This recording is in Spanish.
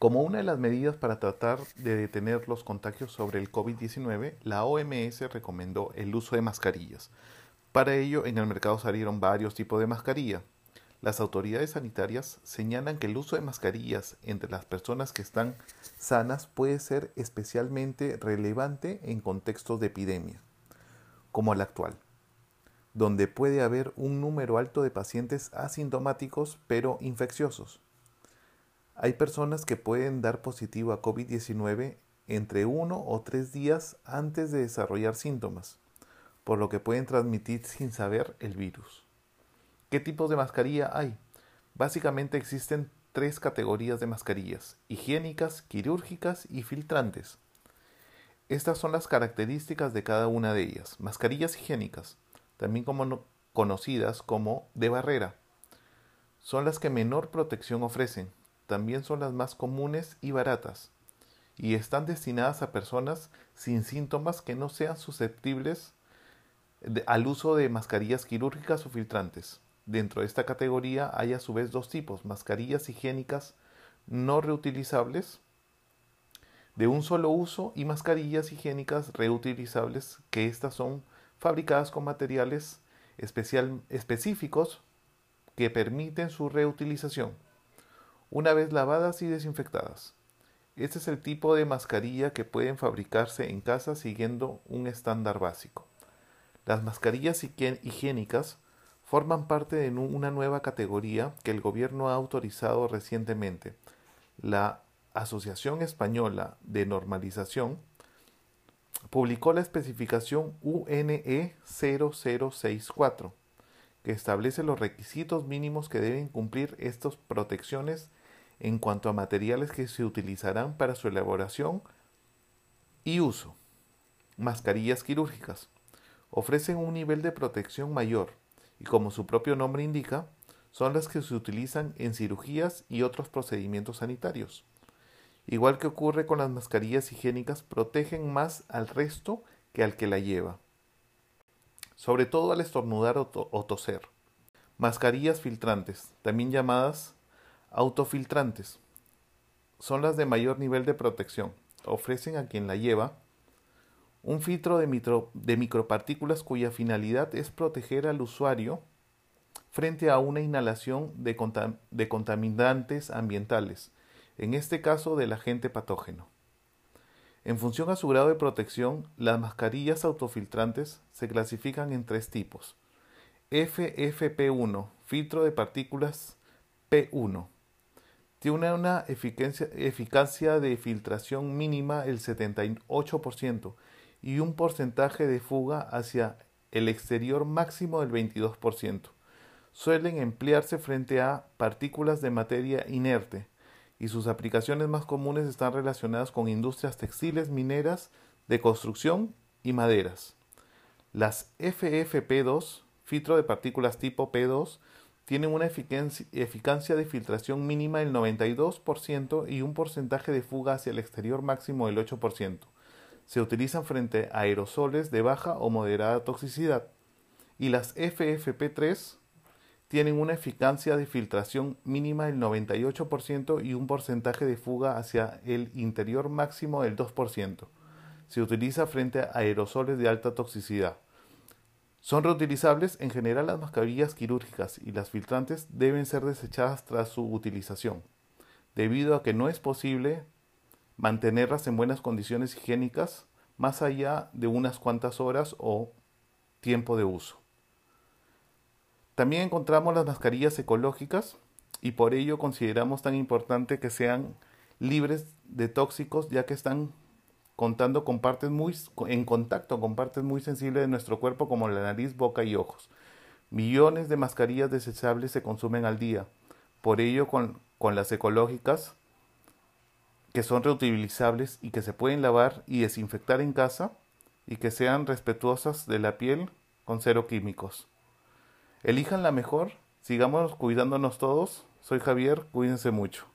Como una de las medidas para tratar de detener los contagios sobre el COVID-19, la OMS recomendó el uso de mascarillas. Para ello, en el mercado salieron varios tipos de mascarilla. Las autoridades sanitarias señalan que el uso de mascarillas entre las personas que están sanas puede ser especialmente relevante en contextos de epidemia, como el actual, donde puede haber un número alto de pacientes asintomáticos pero infecciosos. Hay personas que pueden dar positivo a COVID-19 entre uno o tres días antes de desarrollar síntomas, por lo que pueden transmitir sin saber el virus. ¿Qué tipos de mascarilla hay? Básicamente existen tres categorías de mascarillas, higiénicas, quirúrgicas y filtrantes. Estas son las características de cada una de ellas. Mascarillas higiénicas, también conocidas como de barrera, son las que menor protección ofrecen, también son las más comunes y baratas, y están destinadas a personas sin síntomas que no sean susceptibles al uso de mascarillas quirúrgicas o filtrantes. Dentro de esta categoría hay a su vez dos tipos, mascarillas higiénicas no reutilizables de un solo uso y mascarillas higiénicas reutilizables que estas son fabricadas con materiales específicos que permiten su reutilización una vez lavadas y desinfectadas. Este es el tipo de mascarilla que pueden fabricarse en casa siguiendo un estándar básico. Las mascarillas higiénicas forman parte de una nueva categoría que el gobierno ha autorizado recientemente. La Asociación Española de Normalización publicó la especificación UNE 0064, que establece los requisitos mínimos que deben cumplir estas protecciones en cuanto a materiales que se utilizarán para su elaboración y uso. Mascarillas quirúrgicas. Ofrecen un nivel de protección mayor y como su propio nombre indica, son las que se utilizan en cirugías y otros procedimientos sanitarios. Igual que ocurre con las mascarillas higiénicas, protegen más al resto que al que la lleva, sobre todo al estornudar o, o toser. Mascarillas filtrantes, también llamadas Autofiltrantes. Son las de mayor nivel de protección. Ofrecen a quien la lleva un filtro de, micropartículas cuya finalidad es proteger al usuario frente a una inhalación de, contaminantes ambientales, en este caso del agente patógeno. En función a su grado de protección, las mascarillas autofiltrantes se clasifican en tres tipos. FFP1, filtro de partículas P1, tiene una eficacia, de filtración mínima el 78% y un porcentaje de fuga hacia el exterior máximo del 22%. Suelen emplearse frente a partículas de materia inerte y sus aplicaciones más comunes están relacionadas con industrias textiles, mineras, de construcción y maderas. Las FFP2, filtro de partículas tipo P2, tienen una eficacia de filtración mínima del 92% y un porcentaje de fuga hacia el exterior máximo del 8%. Se utilizan frente a aerosoles de baja o moderada toxicidad. Y las FFP3 tienen una eficacia de filtración mínima del 98% y un porcentaje de fuga hacia el interior máximo del 2%. Se utiliza frente a aerosoles de alta toxicidad. Son reutilizables, en general las mascarillas quirúrgicas y las filtrantes deben ser desechadas tras su utilización, debido a que no es posible mantenerlas en buenas condiciones higiénicas más allá de unas cuantas horas o tiempo de uso. También encontramos las mascarillas ecológicas y por ello consideramos tan importante que sean libres de tóxicos ya que están contando con partes muy, en contacto con partes muy sensibles de nuestro cuerpo como la nariz, boca y ojos. Millones de mascarillas desechables se consumen al día. Por ello, con, con las ecológicas, que son reutilizables y que se pueden lavar y desinfectar en casa y que sean respetuosas de la piel con cero químicos. Elijan la mejor, sigamos cuidándonos todos. Soy Javier, cuídense mucho.